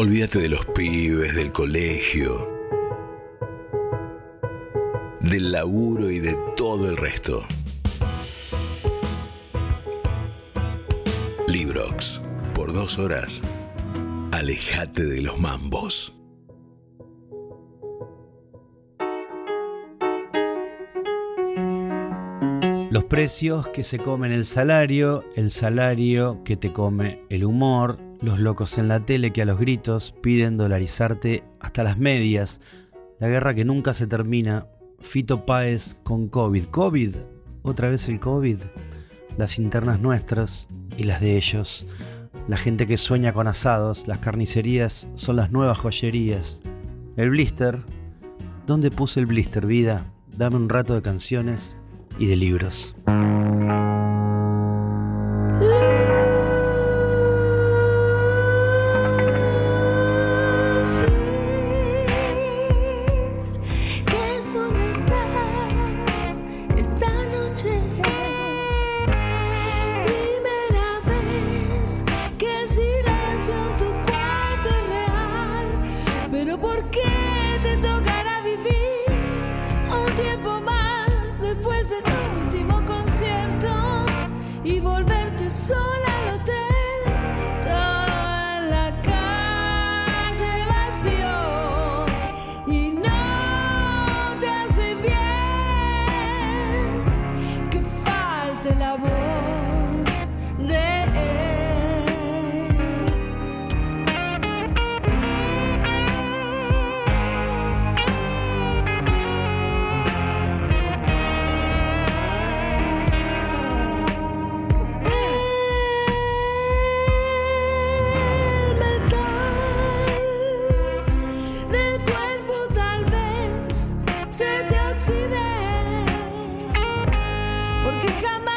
Olvídate de los pibes, del colegio, del laburo y de todo el resto. Librox. Por dos horas, alejate de los mambos. Los precios que se comen el salario, el salario que te come el humor, los locos en la tele que a los gritos piden dolarizarte hasta las medias, la guerra que nunca se termina, Fito Páez con COVID. COVID, otra vez el COVID, las internas nuestras y las de ellos, la gente que sueña con asados, las carnicerías son las nuevas joyerías. El blister, ¿dónde puse el blister, vida? Dame un rato de canciones y de libros. Pero ¿por qué te tocará vivir un tiempo más después de tu último concierto y volverte solo? Мехаммед!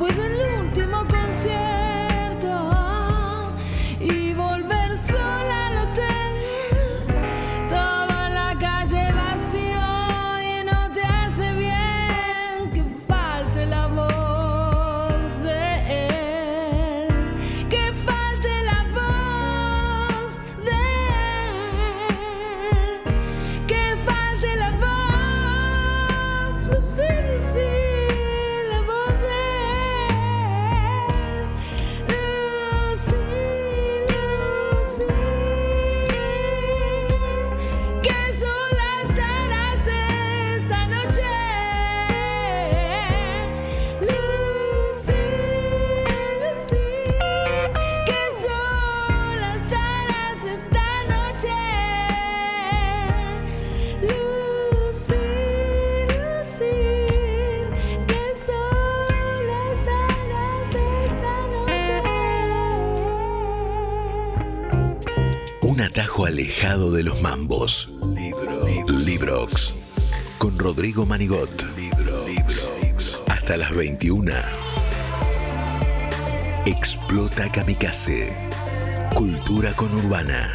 Pues alejado de los mambos. Libro. Librox. Con Rodrigo Manigot. Libro. Hasta las 21. Explota Kamikaze. Cultura con Urbana.